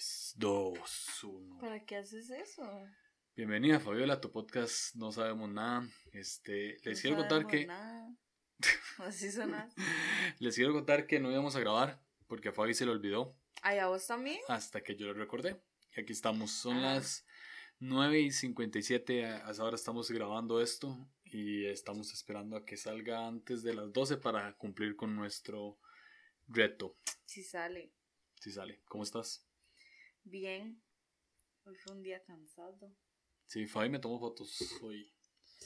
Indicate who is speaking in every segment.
Speaker 1: 3, 2, 1.
Speaker 2: ¿Para qué haces eso?
Speaker 1: Bienvenida Fabiola a tu podcast No Sabemos Nada. Este, les
Speaker 2: No
Speaker 1: quiero contar
Speaker 2: sabemos
Speaker 1: que
Speaker 2: nada. Así sonas.
Speaker 1: les quiero contar que no íbamos a grabar porque a Fabi se le olvidó
Speaker 2: Ay, ¿a vos también?
Speaker 1: hasta que yo lo recordé. Y aquí estamos, son
Speaker 2: Ah.
Speaker 1: las 9 y 57, a- hasta ahora estamos grabando esto y estamos esperando a que salga antes de las 12 para cumplir con nuestro reto.
Speaker 2: Sí sale.
Speaker 1: Si sale, ¿cómo estás?
Speaker 2: Bien. Hoy fue un día cansado.
Speaker 1: Sí, Fabi me tomó fotos hoy.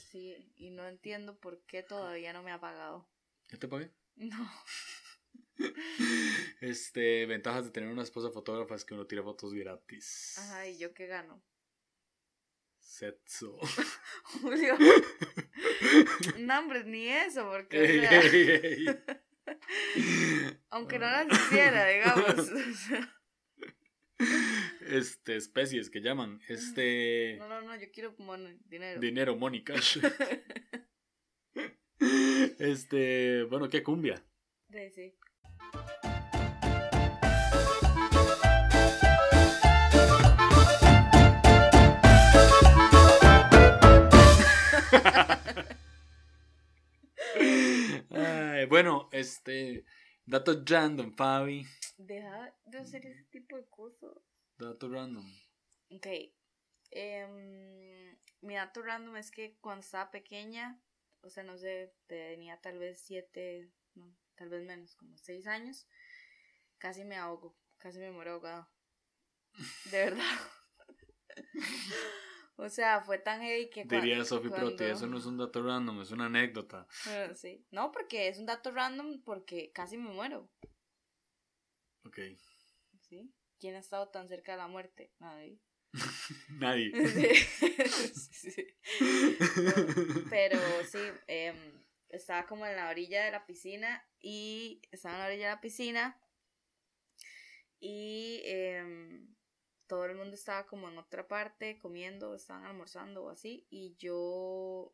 Speaker 2: Sí, y no entiendo por qué todavía no me ha pagado.
Speaker 1: ¿Ya te pagué?
Speaker 2: No.
Speaker 1: Este, ventajas de tener una esposa fotógrafa es que uno tira fotos gratis.
Speaker 2: Ajá, ¿y yo qué gano?
Speaker 1: Sexo.
Speaker 2: Julio. no, hombre, ni eso, porque, o
Speaker 1: Ey,
Speaker 2: sea,
Speaker 1: ey, ey.
Speaker 2: aunque no las hiciera, digamos.
Speaker 1: Este, especies que llaman. Este.
Speaker 2: no, no, no, yo quiero mon- dinero.
Speaker 1: Dinero, money, cash. Este, bueno, ¿qué cumbia?
Speaker 2: Sí, sí.
Speaker 1: Ay, bueno, este, dato random, Fabi.
Speaker 2: Deja de hacer ese tipo de cosas.
Speaker 1: Dato random.
Speaker 2: Ok. em, mi dato random es que cuando estaba pequeña, o sea, no sé, tenía tal vez siete, no, tal vez menos, como seis años, casi me ahogo, casi me muero ahogado. De verdad. o sea, fue tan heavy que
Speaker 1: Diría Sophie Proti,
Speaker 2: cuando-
Speaker 1: eso no es un dato random, es una anécdota.
Speaker 2: Bueno, sí. No, porque es un dato random porque casi me muero.
Speaker 1: Ok.
Speaker 2: ¿Sí? ¿Quién ha estado tan cerca de la muerte? Nadie.
Speaker 1: Nadie.
Speaker 2: Sí. Sí. Pero sí, em, estaba como en la orilla de la piscina y estaba en la orilla de la piscina y em, todo el mundo estaba como en otra parte comiendo, estaban almorzando o así y yo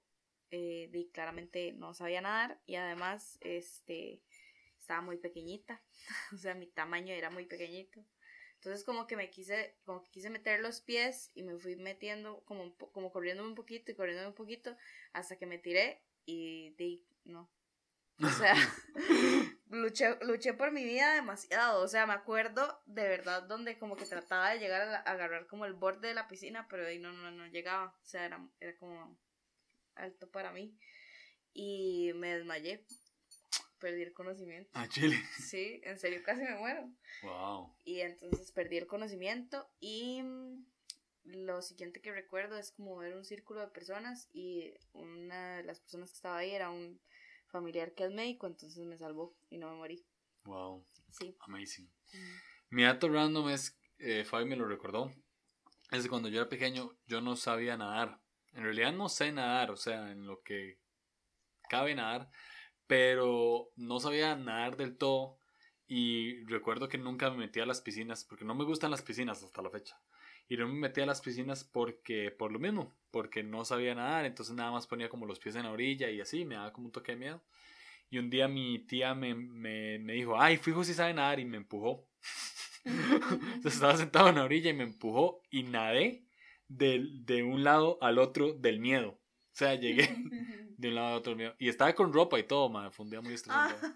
Speaker 2: eh, claramente no sabía nadar y además este estaba muy pequeñita, o sea mi tamaño era muy pequeñito. Entonces como que me quise, como que quise meter los pies y me fui metiendo como, como corriéndome un poquito y corriéndome un poquito hasta que me tiré y di, no. O sea, luché, luché por mi vida demasiado. O sea, me acuerdo de verdad donde como que trataba de llegar a, la- a agarrar como el borde de la piscina, pero ahí no, no, no llegaba. O sea, era, era como alto para mí. Y me desmayé. Perdí el conocimiento.
Speaker 1: A Chile.
Speaker 2: Sí, en serio casi me muero.
Speaker 1: Wow.
Speaker 2: Y entonces perdí el conocimiento y mm, lo siguiente que recuerdo es como ver un círculo de personas y una de las personas que estaba ahí era un familiar que es médico, entonces me salvó y no me morí.
Speaker 1: Wow.
Speaker 2: Sí.
Speaker 1: Amazing. Mi dato random es, eh, Fabi me lo recordó, es que cuando yo era pequeño yo no sabía nadar. En realidad no sé nadar, o sea, en lo que cabe nadar, pero no sabía nadar del todo y recuerdo que nunca me metía a las piscinas porque no me gustan las piscinas hasta la fecha. Y no me metía a las piscinas porque, por lo mismo, porque no sabía nadar, entonces nada más ponía como los pies en la orilla y así, me daba como un toque de miedo. Y un día mi tía me, me, me dijo, ay, fijo si sabe nadar y me empujó. Entonces estaba sentado en la orilla y me empujó y nadé del- de un lado al otro del miedo. O sea, llegué de un lado al otro miedo. Y estaba con ropa y todo, madre. Fue un día muy estresante.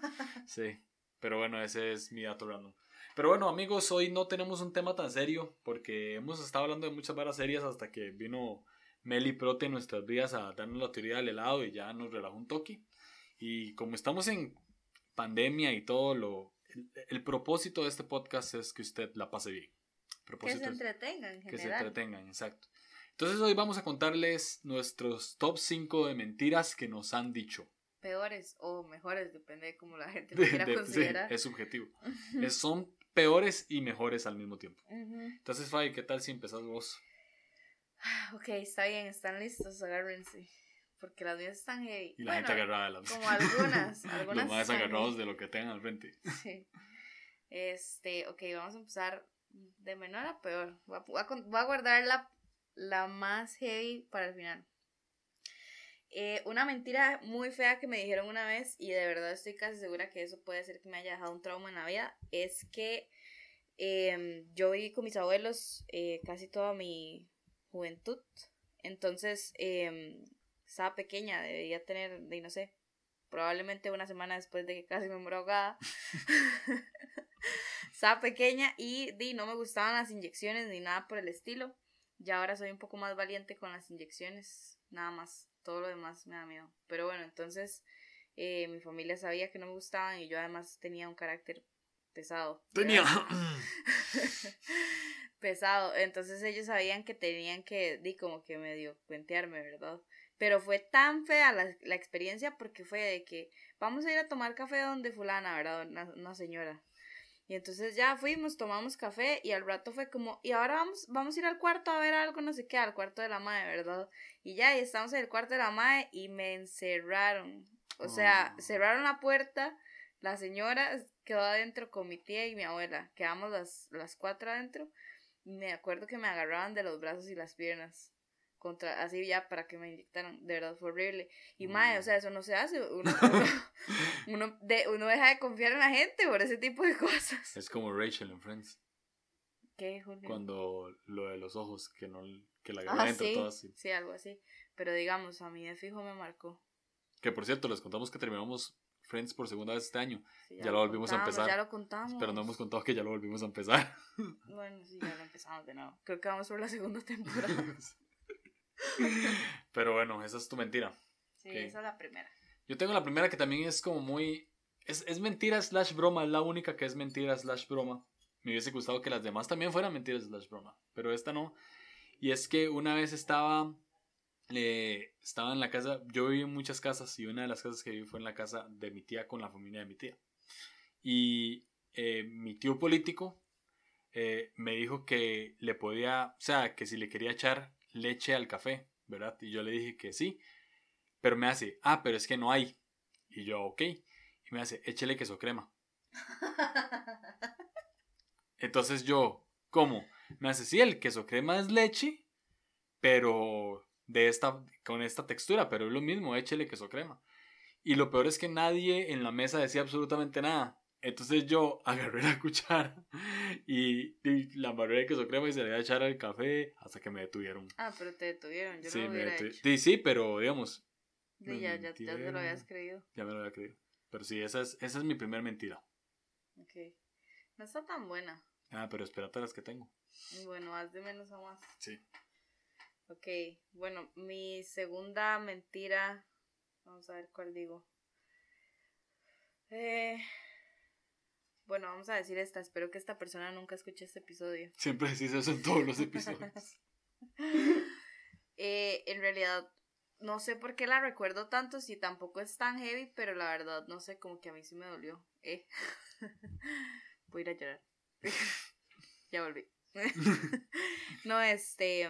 Speaker 1: Sí. Pero bueno, ese es mi dato random. Pero bueno, amigos, hoy no tenemos un tema tan serio porque hemos estado hablando de muchas varas serias hasta que vino Meli Prote en nuestras vidas a darnos la teoría del helado y ya nos relajó un toque. Y como estamos en pandemia y todo, lo, el, el propósito de este podcast es que usted la pase bien. El
Speaker 2: que
Speaker 1: propósito
Speaker 2: se entretengan en
Speaker 1: que se
Speaker 2: general.
Speaker 1: entretengan, exacto. Entonces hoy vamos a contarles nuestros top 5 de mentiras que nos han dicho.
Speaker 2: Peores o mejores, depende de cómo la gente lo quiera
Speaker 1: De-
Speaker 2: considerar.
Speaker 1: es subjetivo. Es- son peores y mejores al mismo tiempo. Entonces, Fabi, ¿qué tal si empezás vos?
Speaker 2: Ok, está bien, están listos, agárrense. Porque las mías están heavy.
Speaker 1: Y la
Speaker 2: Bueno,
Speaker 1: gente agarrada de las
Speaker 2: como algunas, algunas
Speaker 1: Los más
Speaker 2: están
Speaker 1: agarrados de lo que tengan al frente.
Speaker 2: Sí. Este, ok, vamos a empezar de menor a peor. A, voy a guardar la, la más heavy para el final. Eh, una mentira muy fea que me dijeron una vez, y de verdad estoy casi segura que eso puede ser que me haya dejado un trauma en la vida, es que Em, yo viví con mis abuelos eh, casi toda mi juventud. Entonces, eh, estaba pequeña, debía tener, de, no sé, probablemente una semana después de que casi me muero ahogada. estaba pequeña y di, no me gustaban las inyecciones ni nada por el estilo. Ya ahora soy un poco más valiente con las inyecciones, nada más. Todo lo demás me da miedo. Pero bueno, entonces eh, mi familia sabía que no me gustaban y yo además tenía un carácter pesado. Tenía. pesado. Entonces ellos sabían que tenían que, di, como que medio cuentearme, ¿verdad? Pero fue tan fea la, la, experiencia porque fue de que vamos a ir a tomar café donde fulana, ¿verdad? Una, señora. Y entonces ya fuimos, tomamos café y al rato fue como, y ahora vamos, vamos a ir al cuarto a ver algo, no sé qué, al cuarto de la madre, ¿verdad? Y ya, y estamos en el cuarto de la madre y me encerraron. O sea, oh. cerraron la puerta, la señora quedó adentro con mi tía y mi abuela, quedamos las, las cuatro adentro. Y me acuerdo que me agarraban de los brazos y las piernas contra, así ya para que me inyectaran, de verdad fue horrible. Y madre, o sea, eso no se hace, uno, uno, de, uno deja de confiar en la gente por ese tipo de cosas.
Speaker 1: Es como Rachel en Friends.
Speaker 2: ¿Qué, Julio?
Speaker 1: Cuando lo de los ojos, que no que la ah,
Speaker 2: sí, todo así. Sí, algo así. Pero digamos, a mí de fijo me marcó.
Speaker 1: Que por cierto, les contamos que terminamos Friends por segunda vez este año. ya, lo volvimos a empezar.
Speaker 2: Ya lo contamos.
Speaker 1: Pero no hemos contado que ya lo volvimos a empezar.
Speaker 2: Bueno, sí, ya lo empezamos de nuevo. Creo que vamos por la segunda temporada.
Speaker 1: Pero bueno, esa es tu mentira.
Speaker 2: Sí, esa es la primera.
Speaker 1: Yo tengo la primera que también es como muy... Es, es mentira slash broma, es la única que es mentira slash broma. Me hubiese gustado que las demás también fueran mentiras slash broma, pero esta no. Y es que una vez estaba... Eh, estaba en la casa, yo viví en muchas casas y una de las casas que viví fue en la casa de mi tía con la familia de mi tía. Y eh, mi tío político eh, me dijo que le podía, o sea, que si le quería echar leche al café, ¿verdad? Y yo le dije que sí, pero me hace, ah, pero es que no hay. Y yo, ok. Y me hace, échele queso crema. Entonces yo, ¿cómo? Me hace, sí, el queso crema es leche, pero de esta, con esta textura, pero es lo mismo, échele queso crema. Y lo peor es que nadie en la mesa decía absolutamente nada. Entonces yo agarré la cuchara y, la embarré de queso crema y se le iba a echar al café hasta que me detuvieron.
Speaker 2: Ah, pero te detuvieron, yo
Speaker 1: sí,
Speaker 2: no lo hubiera
Speaker 1: hecho. Sí, sí, pero digamos.
Speaker 2: Sí, ya, ya, ya te lo habías creído.
Speaker 1: Ya me lo había creído. Pero sí, esa es, esa es mi primer mentira.
Speaker 2: Ok. No está tan buena.
Speaker 1: Ah, pero espérate las que tengo.
Speaker 2: Bueno, haz de menos a más.
Speaker 1: Sí.
Speaker 2: Ok, bueno, mi segunda mentira. Vamos a ver cuál digo. Eh, bueno, vamos a decir esta. Espero que esta persona nunca escuche este episodio.
Speaker 1: Siempre decís eso en todos los episodios.
Speaker 2: eh, en realidad, no sé por qué la recuerdo tanto, si tampoco es tan heavy, pero la verdad, no sé, como que a mí sí me dolió. Eh. Voy a ir a llorar. ya volví. no, este.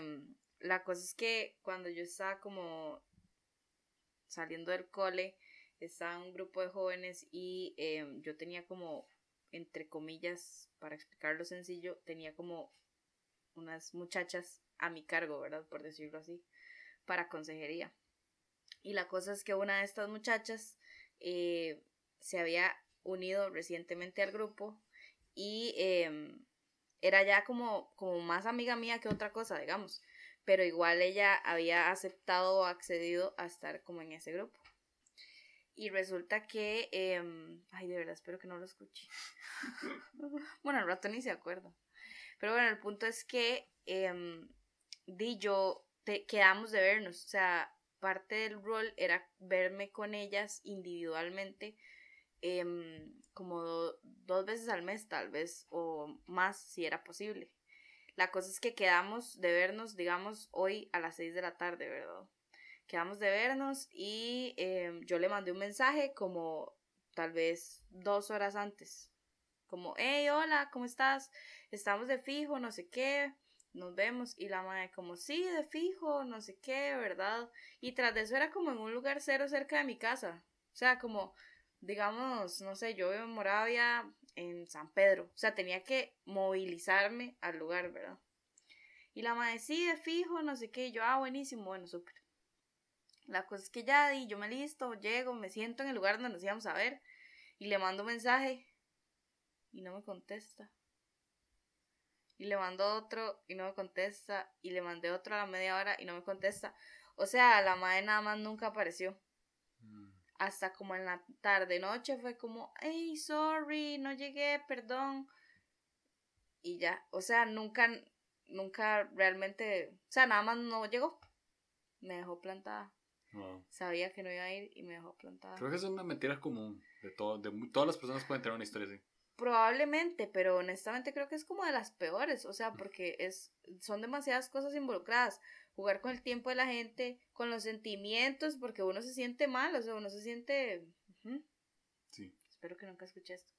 Speaker 2: La cosa es que cuando yo estaba como saliendo del cole, estaba un grupo de jóvenes y em, yo tenía como entre comillas, para explicarlo sencillo, tenía como unas muchachas a mi cargo, ¿verdad? Por decirlo así, para consejería. Y la cosa es que una de estas muchachas eh, se había unido recientemente al grupo y em, era ya como, como más amiga mía que otra cosa, digamos. Pero igual ella había aceptado o accedido a estar como en ese grupo. Y resulta que, em, ay, de verdad, espero que no lo escuche. bueno, al rato ni se acuerda. Pero bueno, el punto es que eh, di yo, te, quedamos de vernos. O sea, parte del rol era verme con ellas individualmente, em, como dos veces al mes, tal vez, o más, si era posible. La cosa es que quedamos de vernos, digamos, hoy a las seis de la tarde, ¿verdad? Quedamos de vernos y em, yo le mandé un mensaje como tal vez dos horas antes. Como, hey, hola, ¿cómo estás? Estamos de fijo, no sé qué, nos vemos. Y la madre como, sí, de fijo, no sé qué, ¿verdad? Y tras de eso era como en un lugar cero cerca de mi casa. O sea, como, digamos, no sé, yo vivo en Moravia, en San Pedro. O sea, tenía que movilizarme al lugar, ¿verdad? Y la madre, sí, de fijo, no sé qué. Y yo, ah, buenísimo, bueno, súper. La cosa es que ya di, yo me listo, llego, me siento en el lugar donde nos íbamos a ver y le mando un mensaje y no me contesta. y le mando otro y no me contesta y le mandé otro a la media hora y no me contesta. O sea, la madre nada más nunca apareció.
Speaker 1: Mm.
Speaker 2: Hasta como en la tarde noche fue como, hey, sorry, no llegué, perdón. Y ya, o sea, nunca, nunca realmente, o sea, nada más no llegó. Me dejó plantada.
Speaker 1: Wow.
Speaker 2: Sabía que no iba a ir y me dejó plantada.
Speaker 1: Creo que es una mentira común. De, todo, de todas las personas pueden tener una historia así.
Speaker 2: Probablemente, pero honestamente creo que es como de las peores, o sea, porque es son demasiadas cosas involucradas. Jugar con el tiempo de la gente, con los sentimientos, porque uno se siente mal, o sea, uno se siente...
Speaker 1: Sí.
Speaker 2: Espero que nunca escuche esto.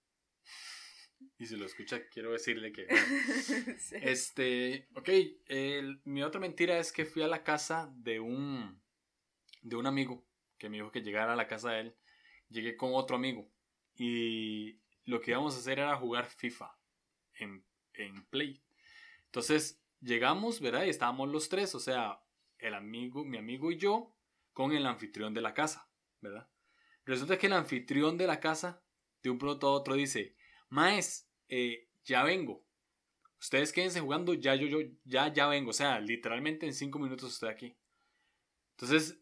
Speaker 1: Y si lo escucha, quiero decirle que.
Speaker 2: Sí.
Speaker 1: Este, ok, el- mi otra mentira es que fui a la casa de un, de un amigo que me dijo que llegara a la casa de él. Llegué con otro amigo y lo que íbamos a hacer era jugar FIFA en, en Play. Entonces llegamos, ¿verdad? Y estábamos los tres, o sea, el amigo, mi amigo y yo, con el anfitrión de la casa, ¿verdad? Resulta que el anfitrión de la casa, de un pronto a otro, dice, Maes, eh, ya vengo ustedes quédense jugando, ya yo, yo, ya, ya vengo. O sea, literalmente en cinco minutos estoy aquí. Entonces,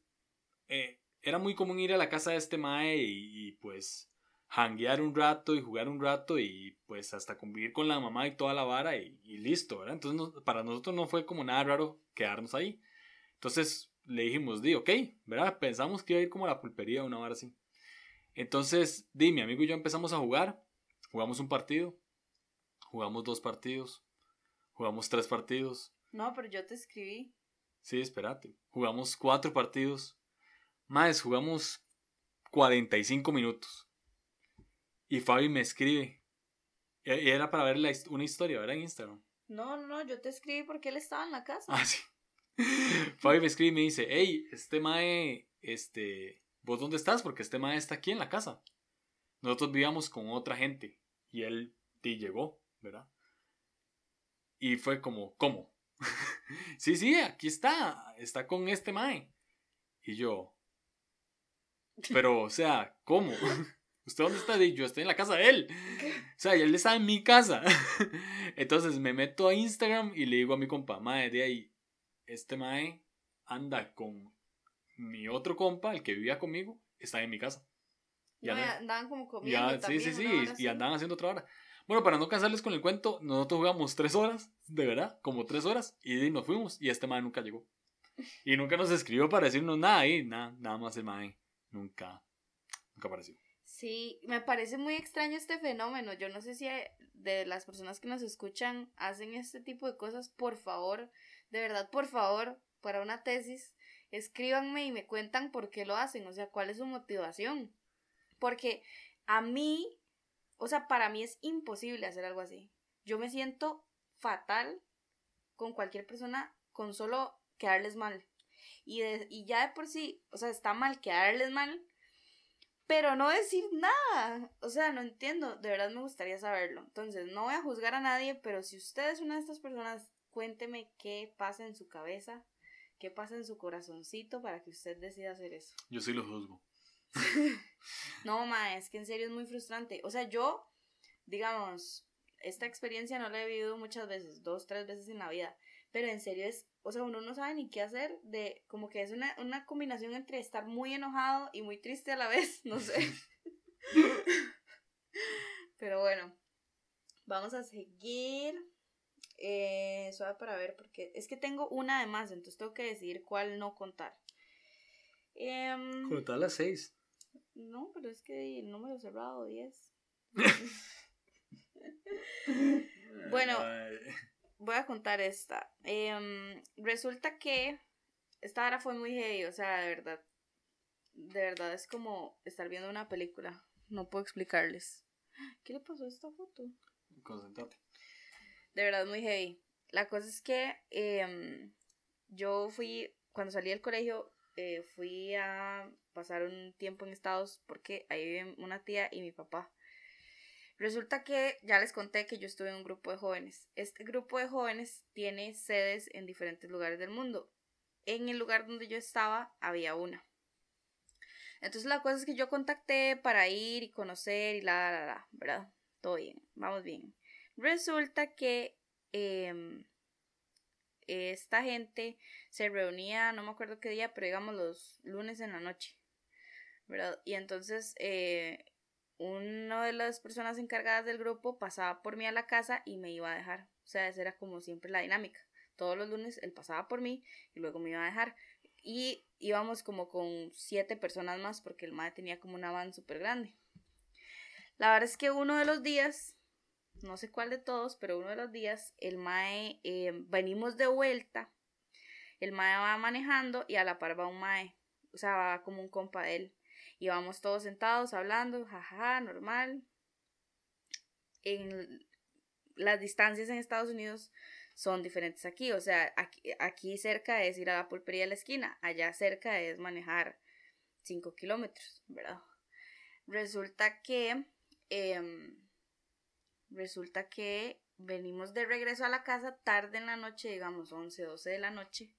Speaker 1: eh, era muy común ir a la casa de este Mae y, y, pues hanguear un rato y jugar un rato y pues hasta convivir con la mamá y toda la vara y, y listo, ¿verdad? Entonces no- para nosotros no fue como nada raro quedarnos ahí. Entonces le dijimos, di, ok, ¿verdad? Pensamos que iba a ir como a la pulpería una vara así. Entonces, di, mi amigo y yo empezamos a jugar, jugamos un partido, jugamos dos partidos, jugamos tres partidos,
Speaker 2: No, pero yo te escribí.
Speaker 1: Sí, espérate. Jugamos cuatro partidos. Más, jugamos 45 minutos. Y Fabi me escribe. Y era para ver la una historia, ¿verdad? En Instagram.
Speaker 2: No, no, yo te escribí porque él estaba en la casa.
Speaker 1: Ah, sí. Fabi me escribe y me dice, hey, este mae, este, ¿vos dónde estás? Porque este mae está aquí en la casa. Nosotros vivíamos con otra gente. Y él sí, llegó, ¿verdad? Y fue como, ¿cómo? sí, sí, aquí está. Está con este mae. Y yo, pero, o sea, ¿cómo? ¿Usted dónde está? Y yo estoy en la casa de él. O sea, y él está en mi casa. Entonces me meto a Instagram y le digo a mi compa, mae, de ahí, este mae anda con mi otro compa, el que vivía conmigo, está en mi casa.
Speaker 2: No,
Speaker 1: no-
Speaker 2: y andaban como comiendo
Speaker 1: ya, sí,
Speaker 2: también.
Speaker 1: sí, sí,
Speaker 2: hora
Speaker 1: y andaban haciendo otra hora. Bueno, para no cansarles con el cuento, nosotros jugamos tres horas, de verdad, como tres horas, y nos fuimos, y este mae nunca llegó. Y nunca nos escribió para decirnos nada ahí, nada, nada más el mae nunca, nunca apareció.
Speaker 2: Sí, me parece muy extraño este fenómeno. Yo no sé si eh, de las personas que nos escuchan hacen este tipo de cosas. Por favor, de verdad, por favor, para una tesis, escríbanme y me cuentan por qué lo hacen, o sea, cuál es su motivación. Porque a mí, o sea, para mí es imposible hacer algo así. Yo me siento fatal con cualquier persona con solo quedarles mal. Y, de- y ya de por sí, o sea, está mal quedarles mal, pero no decir nada. O sea, no entiendo. De verdad me gustaría saberlo. Entonces, no voy a juzgar a nadie, pero si usted es una de estas personas, cuénteme qué pasa en su cabeza, qué pasa en su corazoncito para que usted decida hacer eso.
Speaker 1: Yo sí lo juzgo.
Speaker 2: No, ma, es que en serio es muy frustrante. O sea, yo, digamos, esta experiencia no la he vivido muchas veces, dos, tres veces en la vida. Pero en serio es, o sea, uno no sabe ni qué hacer de, como que es una, una combinación entre estar muy enojado y muy triste a la vez, no sé. Pero bueno, vamos a seguir. Eh, suave para ver, porque es que tengo una de más, entonces tengo que decidir cuál no contar. Em,
Speaker 1: Cortar las seis.
Speaker 2: no, pero es que el número cerrado, 10. Bueno.
Speaker 1: Ay,
Speaker 2: Voy a contar esta. Em, resulta que esta hora fue muy heavy, o sea, de verdad. De verdad es como estar viendo una película. No puedo explicarles. ¿Qué le pasó a esta foto?
Speaker 1: Concentrate.
Speaker 2: De verdad muy heavy. La cosa es que em, yo fui, cuando salí del colegio, eh, fui a pasar un tiempo en Estados porque ahí viven una tía y mi papá. Resulta que ya les conté que yo estuve en un grupo de jóvenes. Este grupo de jóvenes tiene sedes en diferentes lugares del mundo. En el lugar donde yo estaba había una. Entonces la cosa es que yo contacté para ir y conocer y la, la, la, ¿verdad? Todo bien, vamos bien. Resulta que em, esta gente se reunía, no me acuerdo qué día, pero digamos los lunes en la noche, ¿verdad? Y entonces eh, una de las personas encargadas del grupo pasaba por mí a la casa y me iba a dejar. O sea, esa era como siempre la dinámica. Todos los lunes él pasaba por mí y luego me iba a dejar. Y íbamos como con siete personas más porque el MAE tenía como una van súper grande. La verdad es que uno de los días, no sé cuál de todos, pero uno de los días, el MAE, eh, venimos de vuelta, el MAE va manejando y a la par va un MAE, o sea, va como un compa de él. Y vamos todos sentados hablando, jajaja, normal. En las distancias en Estados Unidos son diferentes aquí. O sea, aquí, aquí cerca es ir a la pulpería de la esquina, allá cerca es manejar 5 kilómetros, ¿verdad? Resulta que, em, resulta que venimos de regreso a la casa tarde en la noche, digamos 11, 12 de la noche.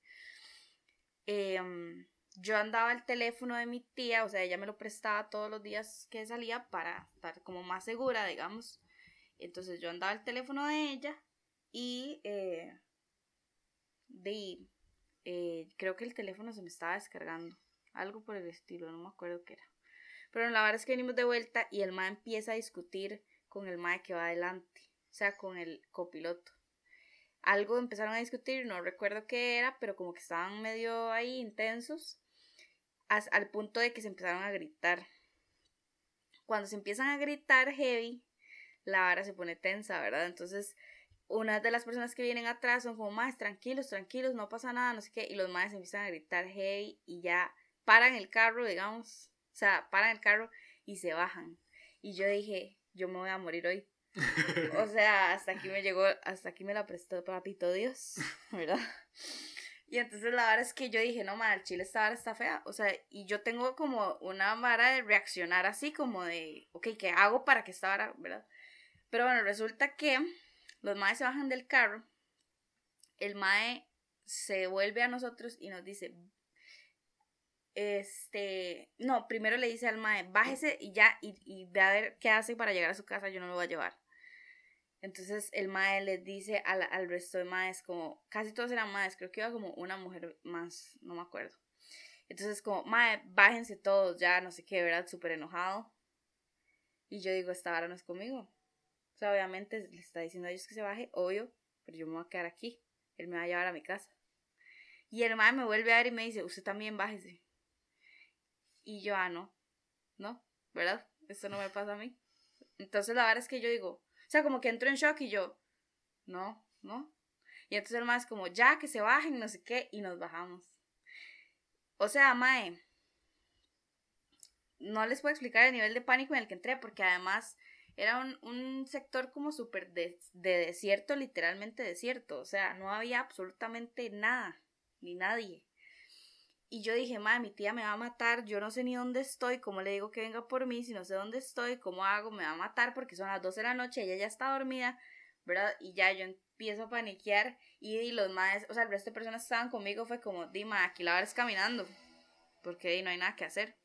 Speaker 2: Em, yo andaba el teléfono de mi tía, o sea, ella me lo prestaba todos los días que salía para estar como más segura, digamos. Entonces yo andaba el teléfono de ella y eh, de, eh, creo que el teléfono se me estaba descargando. Algo por el estilo, no me acuerdo qué era. Pero la verdad es que venimos de vuelta y el ma empieza a discutir con el ma que va adelante, o sea, con el copiloto. Algo empezaron a discutir, no recuerdo qué era, pero como que estaban medio ahí intensos, al punto de que se empezaron a gritar. Cuando se empiezan a gritar heavy, la vara se pone tensa, ¿verdad? Entonces una de las personas que vienen atrás son como, más tranquilos, tranquilos, no pasa nada, no sé qué, y los más empiezan a gritar hey y ya paran el carro, digamos, o sea, paran el carro y se bajan. Y yo dije, yo me voy a morir hoy. o sea, hasta aquí me llegó, hasta aquí me la prestó papito Dios, ¿verdad? Y entonces la verdad es que yo dije, no, mal, chile esta vara está fea. O sea, y yo tengo como una vara de reaccionar así, como de, ok, ¿qué hago para que esta vara, verdad? Pero bueno, resulta que los maes se bajan del carro. El mae se vuelve a nosotros y nos dice, este, no, primero le dice al mae, bájese y ya, y, y ve a ver qué hace para llegar a su casa, yo no lo voy a llevar. Entonces el mae les dice al, al resto de maes, como, casi todos eran maes, creo que iba como una mujer más, no me acuerdo. Entonces como, mae, bájense todos, ya, no sé qué, ¿verdad? Súper enojado. Y yo digo, esta hora no es conmigo. O sea, obviamente le está diciendo a ellos que se baje, obvio, pero yo me voy a quedar aquí. Él me va a llevar a mi casa. Y el mae me vuelve a ver y me dice, usted también bájese. Y yo, ah, no, no, ¿verdad? Esto no me pasa a mí. Entonces la verdad es que yo digo, o sea, como que entro en shock y yo, no, no. Y entonces el mae es como, ya, que se bajen, no sé qué, y nos bajamos. O sea, mae, no les puedo explicar el nivel de pánico en el que entré, porque además era un, un sector como súper de, de, desierto, literalmente desierto. O sea, no había absolutamente nada, ni nadie. Y yo dije, madre, mi tía me va a matar, yo no sé ni dónde estoy, cómo le digo que venga por mí, si no sé dónde estoy, cómo hago, me va a matar porque son las 12 de la noche, ella ya está dormida, ¿verdad? Y ya yo empiezo a paniquear y, los madres, o sea, el resto de personas que estaban conmigo fue como, dime, aquí la es caminando, porque no hay nada que hacer.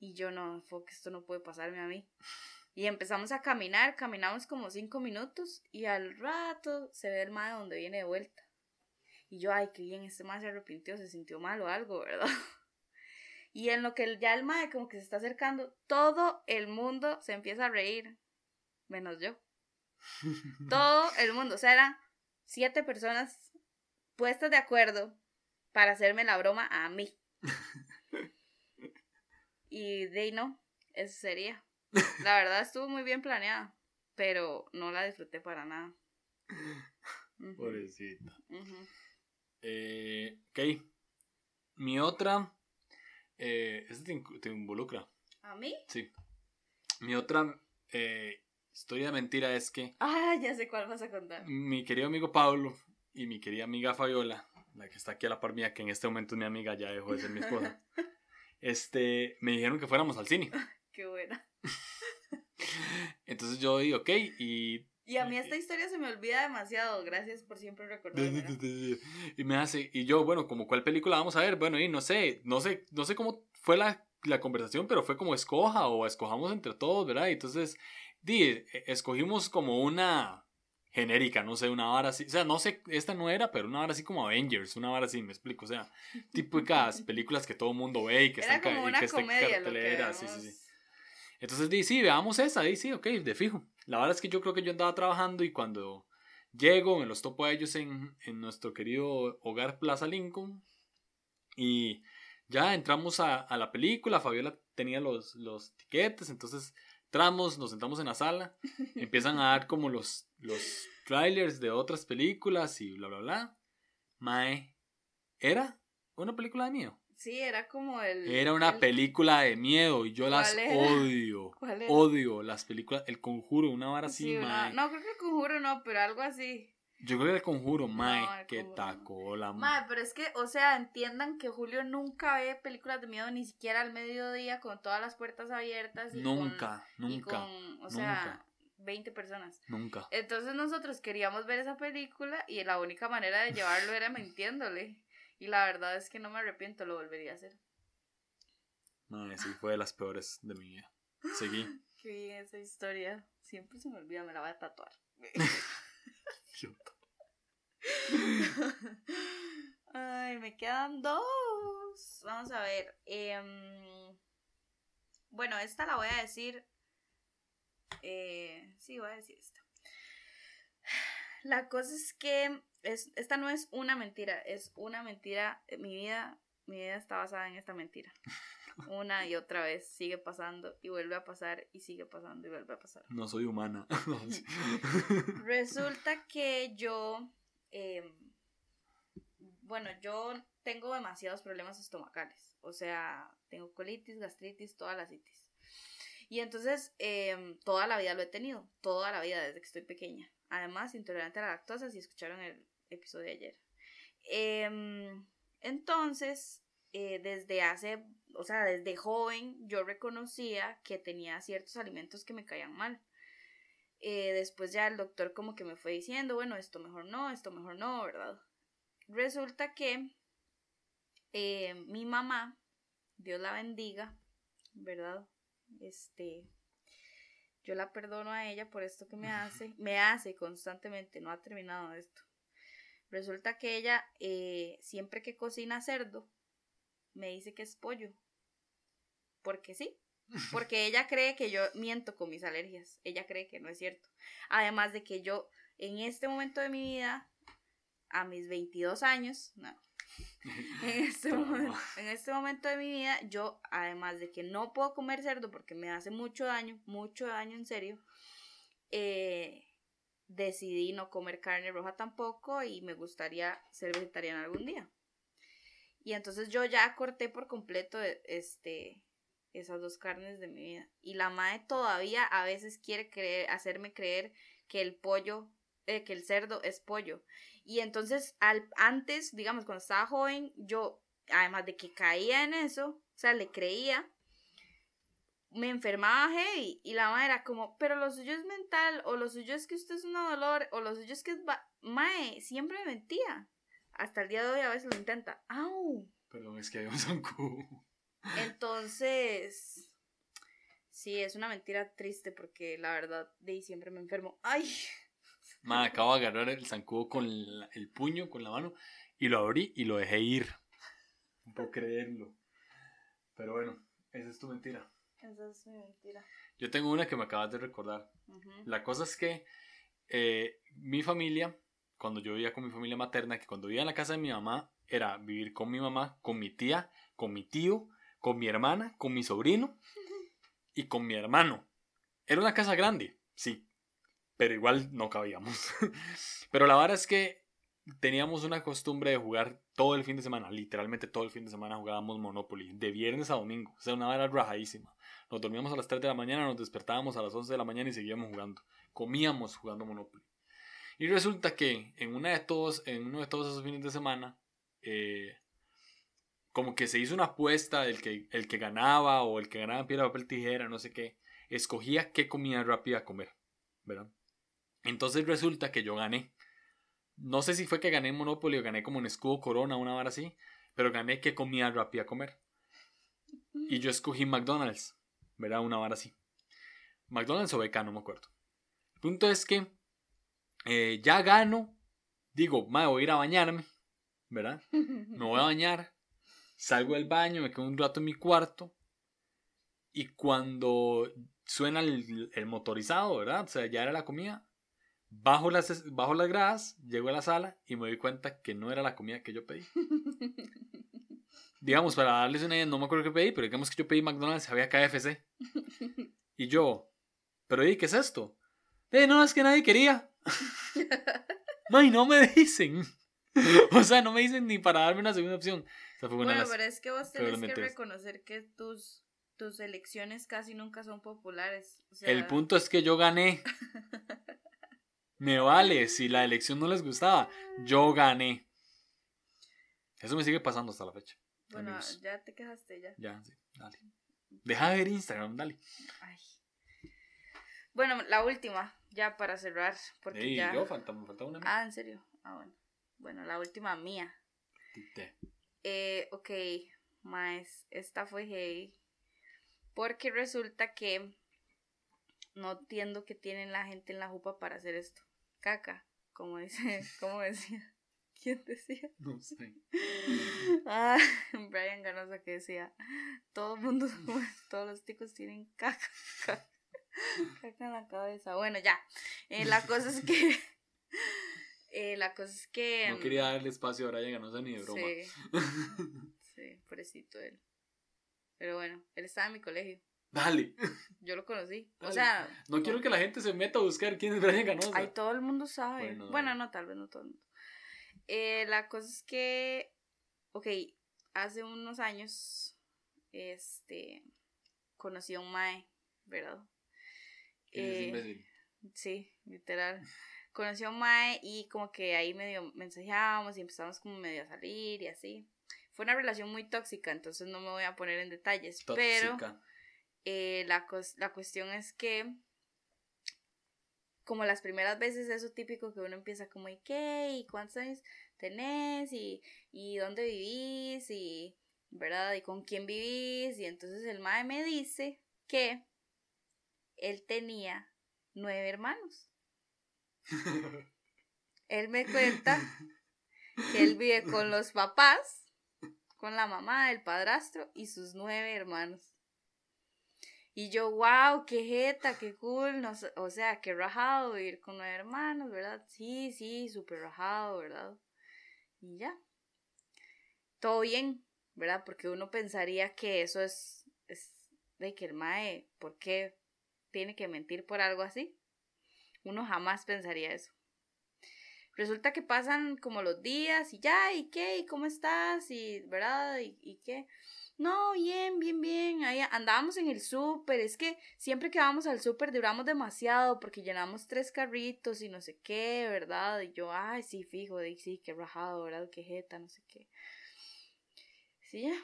Speaker 2: Y yo no, que esto no puede pasarme a mí. Y empezamos a caminar, caminamos como cinco minutos y al rato se ve el mae donde viene de vuelta. Y yo, ay, qué bien, este mae se arrepintió, se sintió mal o algo, ¿verdad? Y en lo que ya el mae como que se está acercando, todo el mundo se empieza a reír, menos yo. todo el mundo, o sea, eran siete personas puestas de acuerdo para hacerme la broma a mí. y de no, eso sería. La verdad estuvo muy bien planeada, pero no la disfruté para nada.
Speaker 1: Pobrecita. Eh, ok. Mi otra. Eh, este te, involucra.
Speaker 2: ¿A mí?
Speaker 1: Sí. Mi otra eh, historia de mentira es que.
Speaker 2: Ah, ya sé cuál vas a contar.
Speaker 1: Mi querido amigo Pablo y mi querida amiga Fabiola, la que está aquí a la par mía, que en este momento es mi amiga, ya dejó de ser mi esposa. este, me dijeron que fuéramos al cine.
Speaker 2: Qué buena.
Speaker 1: Entonces yo digo, ok, y...
Speaker 2: Y a mí esta historia se me olvida demasiado, gracias por siempre recordarme.
Speaker 1: Y me hace, y yo, bueno, como cuál película vamos a ver, bueno, y no sé, no sé, no sé cómo fue la, la conversación, pero fue como escoja o escojamos entre todos, ¿verdad? Y entonces, di, e, escogimos como una, genérica, no sé, una vara así. O sea, no sé, esta no era, pero una vara así como Avengers, una vara así, me explico. O sea, típicas películas que todo el mundo ve y que
Speaker 2: Era
Speaker 1: están
Speaker 2: como
Speaker 1: ca- y
Speaker 2: una
Speaker 1: que
Speaker 2: comedia lo que
Speaker 1: cartelera. Sí, sí, sí. Entonces, di, sí, veamos esa, di, sí, ok, de fijo. La verdad es que yo creo que yo andaba trabajando y cuando llego me los topo a ellos en, en nuestro querido hogar Plaza Lincoln y ya entramos a, a la película, Fabiola tenía los, los tiquetes, entonces entramos, nos sentamos en la sala, empiezan a dar como los, los trailers de otras películas y bla, bla, bla. Mae, ¿era una película de miedo?
Speaker 2: Sí, era como el.
Speaker 1: Era una
Speaker 2: el-
Speaker 1: película de miedo y yo las odio.
Speaker 2: ¿Cuál era?
Speaker 1: Odio las películas. El conjuro, una vara así,
Speaker 2: Sí, una-
Speaker 1: mae.
Speaker 2: No, creo que el conjuro no, pero algo así.
Speaker 1: Yo creo que el conjuro, mae.
Speaker 2: No,
Speaker 1: que
Speaker 2: Conjuro no.
Speaker 1: tacola, mae.
Speaker 2: Pero es que, o sea, entiendan que Julio nunca ve películas de miedo ni siquiera al mediodía con todas las puertas abiertas. Y
Speaker 1: Nunca,
Speaker 2: con, y
Speaker 1: nunca,
Speaker 2: con, o sea,
Speaker 1: nunca.
Speaker 2: 20 personas.
Speaker 1: Nunca.
Speaker 2: Entonces nosotros queríamos ver esa película y la única manera de llevarlo era mintiéndole. Y la verdad es que no me arrepiento, lo volvería a hacer.
Speaker 1: Mae, sí, fue de las peores de mi vida. Seguí.
Speaker 2: Qué bien esa historia. Siempre se me olvida, me la voy a tatuar. Ay, me quedan dos. Vamos a ver. em, bueno, esta la voy a decir. eh, sí, voy a decir esta. La cosa es que es, esta no es una mentira, es una mentira. Mi vida, mi vida está basada en esta mentira. Una y otra vez sigue pasando y vuelve a pasar y sigue pasando y vuelve a pasar.
Speaker 1: No soy humana.
Speaker 2: Resulta que yo, eh, bueno, yo tengo demasiados problemas estomacales. O sea, tengo colitis, gastritis, todas las itis. Y entonces, eh, toda la vida lo he tenido. Toda la vida, desde que estoy pequeña. Además, intolerante a la lactosa, si escucharon el episodio de ayer. Em, entonces, eh, desde hace, o sea, desde joven, yo reconocía que tenía ciertos alimentos que me caían mal. Eh, después ya el doctor como que me fue diciendo, bueno, esto mejor no, esto mejor no, ¿verdad? Resulta que eh, mi mamá, Dios la bendiga, ¿verdad? Este, yo la perdono a ella por esto que me hace, me hace constantemente, no ha terminado esto. Resulta que ella, eh, siempre que cocina cerdo, me dice que es pollo. Porque sí, porque ella cree que yo miento con mis alergias. Ella cree que no es cierto. Además de que yo, en este momento de mi vida, a mis 22 años, no. En este, momento, en este momento de mi vida, yo, además de que no puedo comer cerdo porque me hace mucho daño, mucho daño en serio, eh, decidí no comer carne roja tampoco y me gustaría ser vegetariana algún día. Y entonces yo ya corté por completo e- este, esas dos carnes de mi vida. Y la madre todavía a veces quiere creer, hacerme creer que el pollo, eh, que el cerdo es pollo. Y entonces al, antes, digamos, cuando estaba joven, yo, además de que caía en eso, o sea, le creía, me enfermaba heavy. Y la madre era como, pero lo suyo es mental, o lo suyo es que usted es un dolor, o lo suyo es que es... va-". Mae, siempre me mentía. Hasta el día de hoy a veces lo intenta. ¡Au!
Speaker 1: Perdón, es que hay un zancudo.
Speaker 2: Entonces, sí, es una mentira triste porque la verdad de ahí siempre me enfermo. ¡Ay!
Speaker 1: Mae, acabo de agarrar el zancudo con la- el puño, con la mano, y lo abrí y lo dejé ir. No puedo creerlo. Pero bueno, esa es tu mentira.
Speaker 2: Esa es mi mentira.
Speaker 1: Yo tengo una que me acabas de recordar.
Speaker 2: Ujú.
Speaker 1: La cosa es que eh, mi familia, cuando yo vivía con mi familia materna, que cuando vivía en la casa de mi mamá, era vivir con mi mamá, con mi tía, con mi tío, con mi hermana, con mi sobrino y con mi hermano. Era una casa grande, sí, pero igual no cabíamos. pero la verdad es que teníamos una costumbre de jugar todo el fin de semana, literalmente todo el fin de semana jugábamos Monopoly, de viernes a domingo, o sea, una hora rajadísima. Nos dormíamos a las 3 de la mañana, nos despertábamos a las 11 de la mañana y seguíamos jugando. Comíamos jugando Monopoly. Y resulta que en, una de todos, en uno de todos esos fines de semana, eh, como que se hizo una apuesta, el que, el que ganaba o el que ganaba en piedra, papel, tijera, no sé qué, escogía qué comida rápida comer, ¿verdad? Entonces resulta que yo gané. No sé si fue que gané en Monopoly o gané como en escudo corona, una hora así, pero gané qué comida rápida comer. Y yo escogí McDonald's, ¿verdad? Una vara así. McDonald's o BK, no me acuerdo. El punto es que Eh, ya gano. Digo, mae, voy a ir a bañarme. ¿Verdad? Me voy a bañar. Salgo del baño, me quedo un rato en mi cuarto. Y cuando suena el, el motorizado, ¿verdad? O sea, ya era la comida. Bajo las, bajo las gradas, llego a la sala y me doy cuenta que no era la comida que yo pedí. digamos, para darles una idea, no me acuerdo qué pedí, pero digamos que yo pedí McDonald's, había KFC. Y yo, pero ¿y qué es esto? Eh, no, es que nadie quería. No me dicen. o sea, no me dicen ni para darme una segunda opción. O sea, fue
Speaker 2: bueno, pero es que vos tenés que reconocer que tus, tus elecciones casi nunca son populares. O sea...
Speaker 1: El punto es que yo gané. me vale, si la elección no les gustaba, yo gané. Eso me sigue pasando hasta la fecha.
Speaker 2: Bueno, ya te quejaste ya.
Speaker 1: Ya, sí, dale. Deja de ver Instagram, dale. Ay.
Speaker 2: Bueno, la última, ya para cerrar. Porque ya...
Speaker 1: yo, falta, me falta una.
Speaker 2: Ah, ¿en serio? Ah, bueno. Bueno, la última mía. Eh, ok, más, esta fue hey. Porque resulta que no entiendo que tienen la gente en la jupa para hacer esto. Caca, como dice, como decía. ¿Quién decía?
Speaker 1: No sé.
Speaker 2: Ah, Brian Ganosa que decía, todo el mundo, todos los chicos tienen caca, caca, en la cabeza. Bueno, ya. Eh, la cosa es que eh, la cosa es que.
Speaker 1: No quería darle espacio a Brian Ganosa ni de broma.
Speaker 2: Sí. sí, pobrecito él. Pero bueno, él estaba en mi colegio.
Speaker 1: Dale.
Speaker 2: Yo lo conocí. O sea.
Speaker 1: No, quiero que la gente se meta a buscar quién es Brian Ganosa.
Speaker 2: Ay, todo el mundo sabe. Bueno, no, tal vez no todo el mundo. Eh, la cosa es que, ok, hace unos años, este, conocí a un Mae, ¿verdad? Eh, sí, literal. Conocí a un Mae y como que ahí medio mensajeábamos y empezamos como medio a salir y así. Fue una relación muy tóxica, entonces no me voy a poner en detalles, pero eh, la, la cuestión es que como las primeras veces eso típico que uno empieza como, ¿y qué? ¿Y cuántos años tenés? ¿Y, y dónde vivís? ¿Y, verdad? ¿Y con quién vivís? Y entonces el mae me dice que él tenía nueve hermanos. él me cuenta que él vive con los papás, con la mamá, el padrastro y sus nueve hermanos. Y yo, wow, qué jeta, qué cool, no, o sea, qué rajado vivir con nueve hermanos, ¿verdad? Sí, sí, súper rajado, ¿verdad? Y ya. Todo bien, ¿verdad? Porque uno pensaría que eso es, es de que el mae, ¿por qué tiene que mentir por algo así? Uno jamás pensaría eso. Resulta que pasan como los días y ya, ¿y qué? ¿Y cómo estás? ¿Y verdad? ¿Y, y qué? No, bien, bien, bien. Ahí andábamos en el súper. Es que siempre que vamos al súper duramos demasiado porque llenamos tres carritos y no sé qué, ¿verdad? Y yo, ay, sí, fijo, de, sí, qué rajado, ¿verdad? Qué jeta, no sé qué. Sí, ya.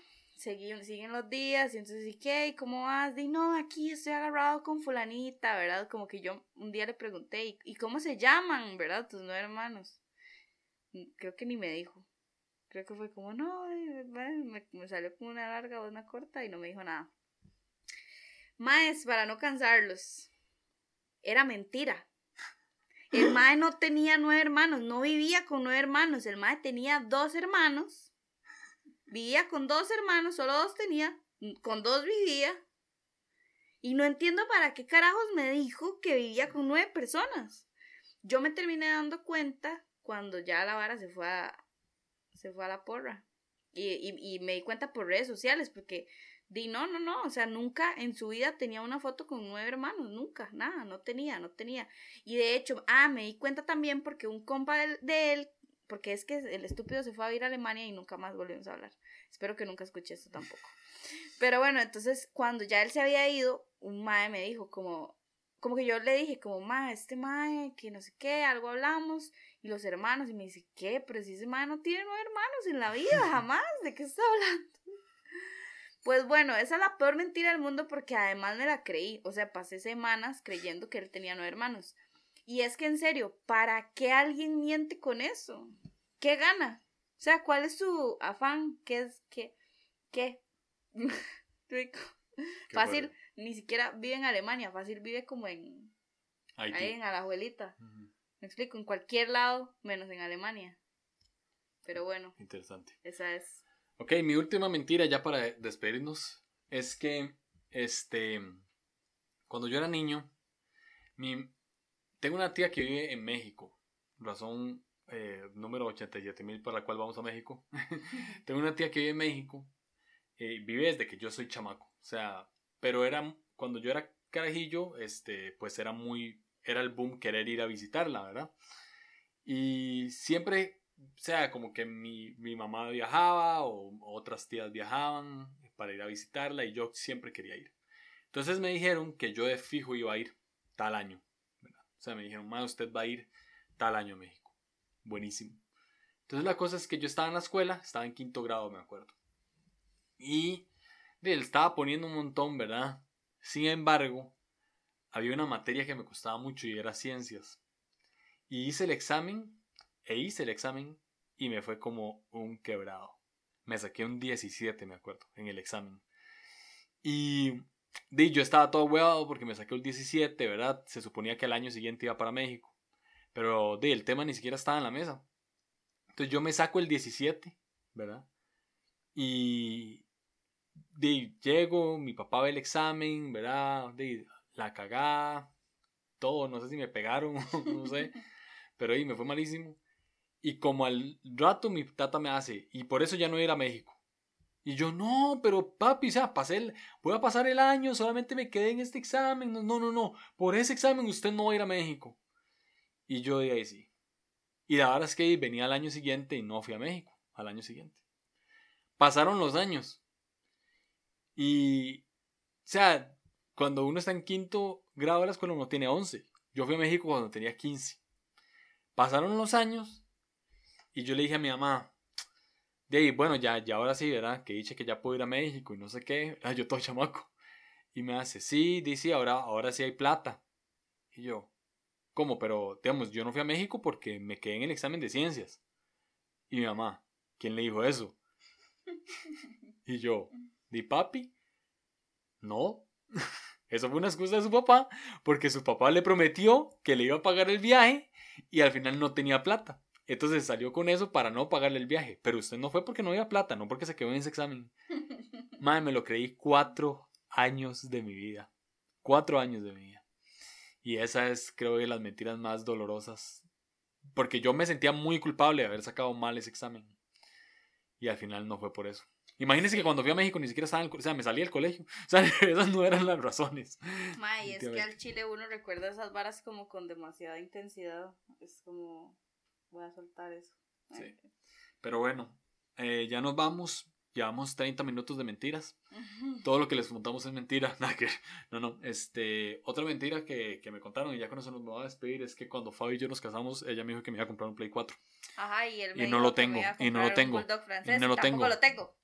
Speaker 2: siguen los días y entonces, ¿y qué? ¿Y cómo vas? Y no, aquí estoy agarrado con fulanita, ¿verdad? Como que yo un día le pregunté, ¿y, ¿y cómo se llaman, verdad? Tus nueve hermanos. Creo que ni me dijo. Creo que fue como, no, me, me salió como una larga o una corta y no me dijo nada. Maes, para no cansarlos, era mentira. El mae no tenía nueve hermanos, no vivía con nueve hermanos. El mae tenía dos hermanos. Vivía con dos hermanos, solo dos tenía. Con dos vivía. Y no entiendo para qué carajos me dijo que vivía con nueve personas. Yo me terminé dando cuenta cuando ya la vara se fue a, se fue a la porra. Y, y, me di cuenta por redes sociales, porque di no, no, no, o sea, nunca en su vida tenía una foto con nueve hermanos, nunca, nada, no tenía, no tenía. Y de hecho, ah, me di cuenta también porque un compa de, él, porque es que el estúpido se fue a ir a Alemania y nunca más volvimos a hablar. Espero que nunca escuche esto tampoco. Pero bueno, entonces cuando ya él se había ido, un mae me dijo como, como que yo le dije como, ma, este mae, que no sé qué, algo hablamos, y los hermanos, y me dice, ¿qué? Pero si ese mae no tiene nueve hermanos en la vida, jamás, ¿de qué está hablando? Pues bueno, esa es la peor mentira del mundo porque además me la creí, o sea, pasé semanas creyendo que él tenía nueve hermanos. Y es que en serio, ¿para qué alguien miente con eso? ¿Qué gana? O sea, ¿cuál es su afán? ¿Qué es? ¿Qué? ¿Qué? Fácil, ni siquiera vive en Alemania, fácil vive como en ahí en Alajuelita. Me explico, en cualquier lado, menos en Alemania. Pero bueno.
Speaker 1: Interesante.
Speaker 2: Esa es.
Speaker 1: Ok, mi última mentira ya para despedirnos es que, este, cuando yo era niño, mi, tengo una tía que vive en México, razón eh, número 87 mil para la cual vamos a México. tengo una tía que vive en México, eh, vive desde que yo soy chamaco, o sea, pero era, cuando yo era carajillo, este, pues era muy, era el boom querer ir a visitarla, ¿verdad? Y siempre o sea, como que mi, mi mamá viajaba o otras tías viajaban para ir a visitarla y yo siempre quería ir. Entonces me dijeron que yo de fijo iba a ir tal año. O sea, me dijeron, ma, usted va a ir tal año a México. Buenísimo. Entonces la cosa es que yo estaba en la escuela, estaba en quinto grado, me acuerdo. Y él estaba poniendo un montón, ¿verdad? Sin embargo, había una materia que me costaba mucho y era ciencias. Y hice el examen e hice el examen y me fue como un quebrado. Me saqué un 17, me acuerdo, en el examen. Y di, yo estaba todo huevado porque me saqué el 17, ¿verdad? Se suponía que el año siguiente iba para México. Pero di, el tema ni siquiera estaba en la mesa. Entonces yo me saco el 17, ¿verdad? Y di, llego, mi papá ve el examen, ¿verdad? La cagada, todo, no sé si me pegaron, no sé. Pero ahí me fue malísimo. Y como al rato mi tata me hace, y por eso ya no ir a México. Y yo, no, pero papi, o sea, pasé voy a pasar el año, solamente me quedé en este examen. No, no, no, por ese examen usted no va a ir a México. Y yo de ahí sí. Y la verdad es que venía al año siguiente y no fui a México, al año siguiente. Pasaron los años. Y, o sea, cuando uno está en quinto grado de la escuela uno tiene 11. Yo fui a México cuando tenía 15. Pasaron los años y yo le dije a mi mamá, de bueno, ya, ya ahora sí, ¿verdad? Que dice que ya puedo ir a México y no sé qué. Ah, yo todo chamaco. Y me hace, sí, dice, ahora, ahora sí hay plata. Y yo, ¿cómo? Pero, digamos, yo no fui a México porque me quedé en el examen de ciencias. Y mi mamá, ¿quién le dijo eso? y yo, ¿di papi? No. Eso fue una excusa de su papá, porque su papá le prometió que le iba a pagar el viaje y al final no tenía plata. Entonces salió con eso para no pagarle el viaje. Pero usted no fue porque no había plata, no porque se quedó en ese examen. Madre, me lo creí cuatro años de mi vida. Cuatro años de mi vida. Y esa es, creo que, las mentiras más dolorosas. Porque yo me sentía muy culpable de haber sacado mal ese examen. Y al final no fue por eso. Imagínense que cuando fui a México ni siquiera estaba en el O sea, me salí del colegio. O sea, esas no eran las razones.
Speaker 2: May, es que al chile uno recuerda esas varas como con demasiada intensidad. Es como voy a soltar eso.
Speaker 1: Sí. Pero bueno, eh, ya nos vamos. Llevamos 30 minutos de mentiras. Todo lo que les contamos es mentira. No, no. Este, otra mentira que, que me contaron y ya con eso nos voy a despedir es que cuando Fabi y yo nos casamos, ella me dijo que me iba a comprar un Play 4.
Speaker 2: Ajá, y él me
Speaker 1: y no lo tengo. y no lo tengo.
Speaker 2: y no lo tengo. lo tengo.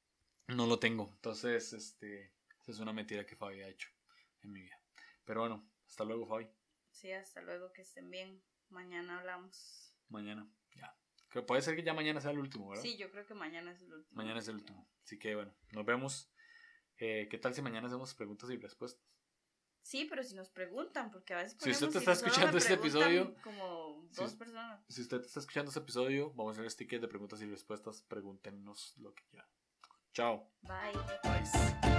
Speaker 1: No lo tengo. Entonces, este, esa es una mentira que Fabi ha hecho en mi vida. Pero bueno, hasta luego, Fabi.
Speaker 2: Sí, hasta luego, que estén bien. Mañana hablamos.
Speaker 1: Mañana. Que puede ser que ya mañana sea el último, ¿verdad?
Speaker 2: Sí, yo creo que mañana es el último.
Speaker 1: Mañana es el último. Así que bueno, nos vemos. Eh, ¿Qué tal si mañana hacemos preguntas y respuestas?
Speaker 2: Sí, pero si nos preguntan, porque a veces.
Speaker 1: Si usted está escuchando este episodio.
Speaker 2: Como dos personas.
Speaker 1: Si usted está escuchando este episodio, vamos a hacer stickers de preguntas y respuestas. Pregúntenos lo que quieran. Chao.
Speaker 2: Bye. Bye.